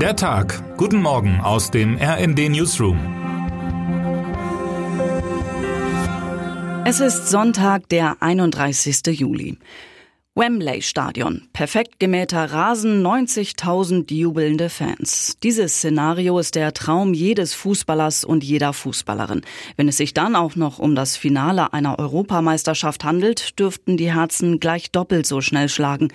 Der Tag. Guten Morgen aus dem RND Newsroom. Es ist Sonntag, der 31. Juli. Wembley Stadion. Perfekt gemähter Rasen, 90.000 jubelnde Fans. Dieses Szenario ist der Traum jedes Fußballers und jeder Fußballerin. Wenn es sich dann auch noch um das Finale einer Europameisterschaft handelt, dürften die Herzen gleich doppelt so schnell schlagen.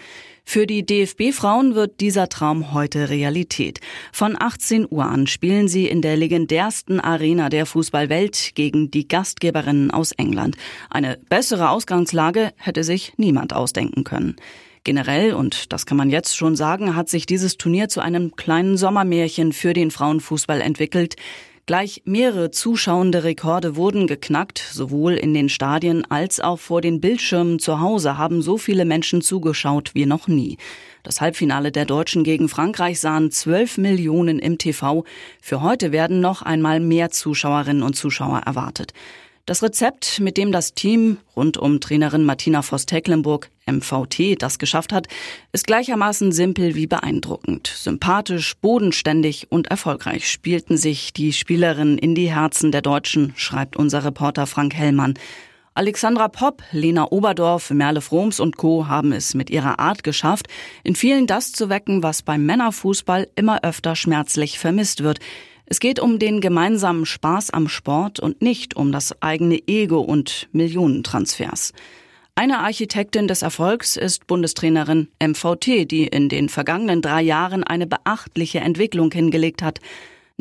Für die DFB-Frauen wird dieser Traum heute Realität. Von 18 Uhr an spielen sie in der legendärsten Arena der Fußballwelt gegen die Gastgeberinnen aus England. Eine bessere Ausgangslage hätte sich niemand ausdenken können. Generell, und das kann man jetzt schon sagen, hat sich dieses Turnier zu einem kleinen Sommermärchen für den Frauenfußball entwickelt. Gleich mehrere zuschauende Rekorde wurden geknackt. Sowohl in den Stadien als auch vor den Bildschirmen zu Hause haben so viele Menschen zugeschaut wie noch nie. Das Halbfinale der Deutschen gegen Frankreich sahen 12 Millionen im TV. Für heute werden noch einmal mehr Zuschauerinnen und Zuschauer erwartet. Das Rezept, mit dem das Team rund um Trainerin Martina Voss-Tecklenburg MVT das geschafft hat, ist gleichermaßen simpel wie beeindruckend. Sympathisch, bodenständig und erfolgreich spielten sich die Spielerinnen in die Herzen der Deutschen, schreibt unser Reporter Frank Hellmann. Alexandra Popp, Lena Oberdorf, Merle Froms und Co. haben es mit ihrer Art geschafft, in vielen das zu wecken, was beim Männerfußball immer öfter schmerzlich vermisst wird, es geht um den gemeinsamen Spaß am Sport und nicht um das eigene Ego und Millionentransfers. Eine Architektin des Erfolgs ist Bundestrainerin MVT, die in den vergangenen drei Jahren eine beachtliche Entwicklung hingelegt hat.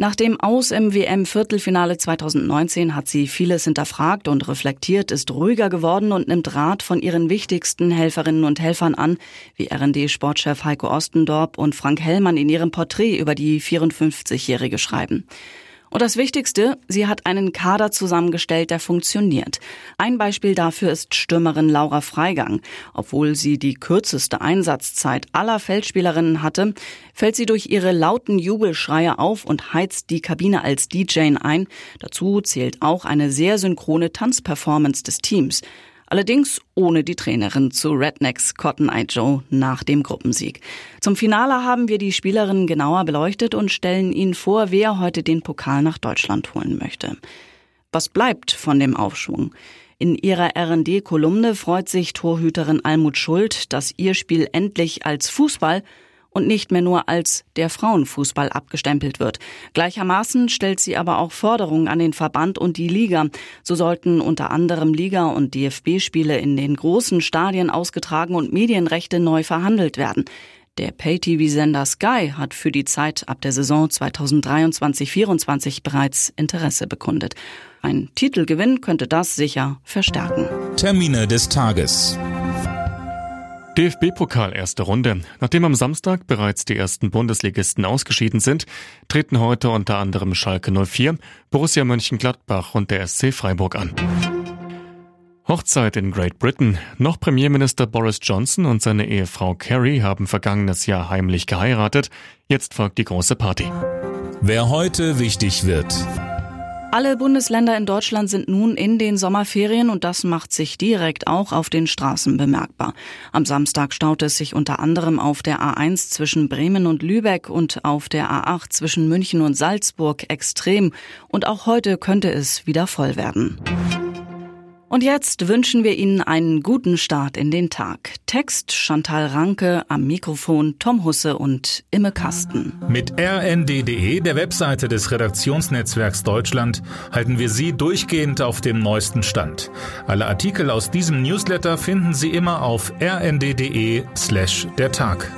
Nach dem Aus im WM-Viertelfinale 2019 hat sie vieles hinterfragt und reflektiert, ist ruhiger geworden und nimmt Rat von ihren wichtigsten Helferinnen und Helfern an, wie RND-Sportchef Heiko Ostendorp und Frank Hellmann in ihrem Porträt über die 54-Jährige schreiben. Und das Wichtigste, sie hat einen Kader zusammengestellt, der funktioniert. Ein Beispiel dafür ist Stürmerin Laura Freigang. Obwohl sie die kürzeste Einsatzzeit aller Feldspielerinnen hatte, fällt sie durch ihre lauten Jubelschreie auf und heizt die Kabine als DJ ein. Dazu zählt auch eine sehr synchrone Tanzperformance des Teams. Allerdings ohne die Trainerin zu Rednecks Cotton Eye Joe nach dem Gruppensieg. Zum Finale haben wir die Spielerinnen genauer beleuchtet und stellen Ihnen vor, wer heute den Pokal nach Deutschland holen möchte. Was bleibt von dem Aufschwung? In ihrer R&D-Kolumne freut sich Torhüterin Almut Schuld, dass ihr Spiel endlich als Fußball und nicht mehr nur als der Frauenfußball abgestempelt wird. Gleichermaßen stellt sie aber auch Forderungen an den Verband und die Liga. So sollten unter anderem Liga- und DFB-Spiele in den großen Stadien ausgetragen und Medienrechte neu verhandelt werden. Der Pay-TV-Sender Sky hat für die Zeit ab der Saison 2023-24 bereits Interesse bekundet. Ein Titelgewinn könnte das sicher verstärken. Termine des Tages. DFB-Pokal erste Runde. Nachdem am Samstag bereits die ersten Bundesligisten ausgeschieden sind, treten heute unter anderem Schalke 04, Borussia Mönchengladbach und der SC Freiburg an. Hochzeit in Great Britain. Noch Premierminister Boris Johnson und seine Ehefrau Carrie haben vergangenes Jahr heimlich geheiratet. Jetzt folgt die große Party. Wer heute wichtig wird. Alle Bundesländer in Deutschland sind nun in den Sommerferien und das macht sich direkt auch auf den Straßen bemerkbar. Am Samstag staute es sich unter anderem auf der A1 zwischen Bremen und Lübeck und auf der A8 zwischen München und Salzburg extrem und auch heute könnte es wieder voll werden. Und jetzt wünschen wir Ihnen einen guten Start in den Tag. Text Chantal Ranke, am Mikrofon Tom Husse und Imme Kasten. Mit rnd.de, der Webseite des Redaktionsnetzwerks Deutschland, halten wir Sie durchgehend auf dem neuesten Stand. Alle Artikel aus diesem Newsletter finden Sie immer auf rnd.de slash der Tag.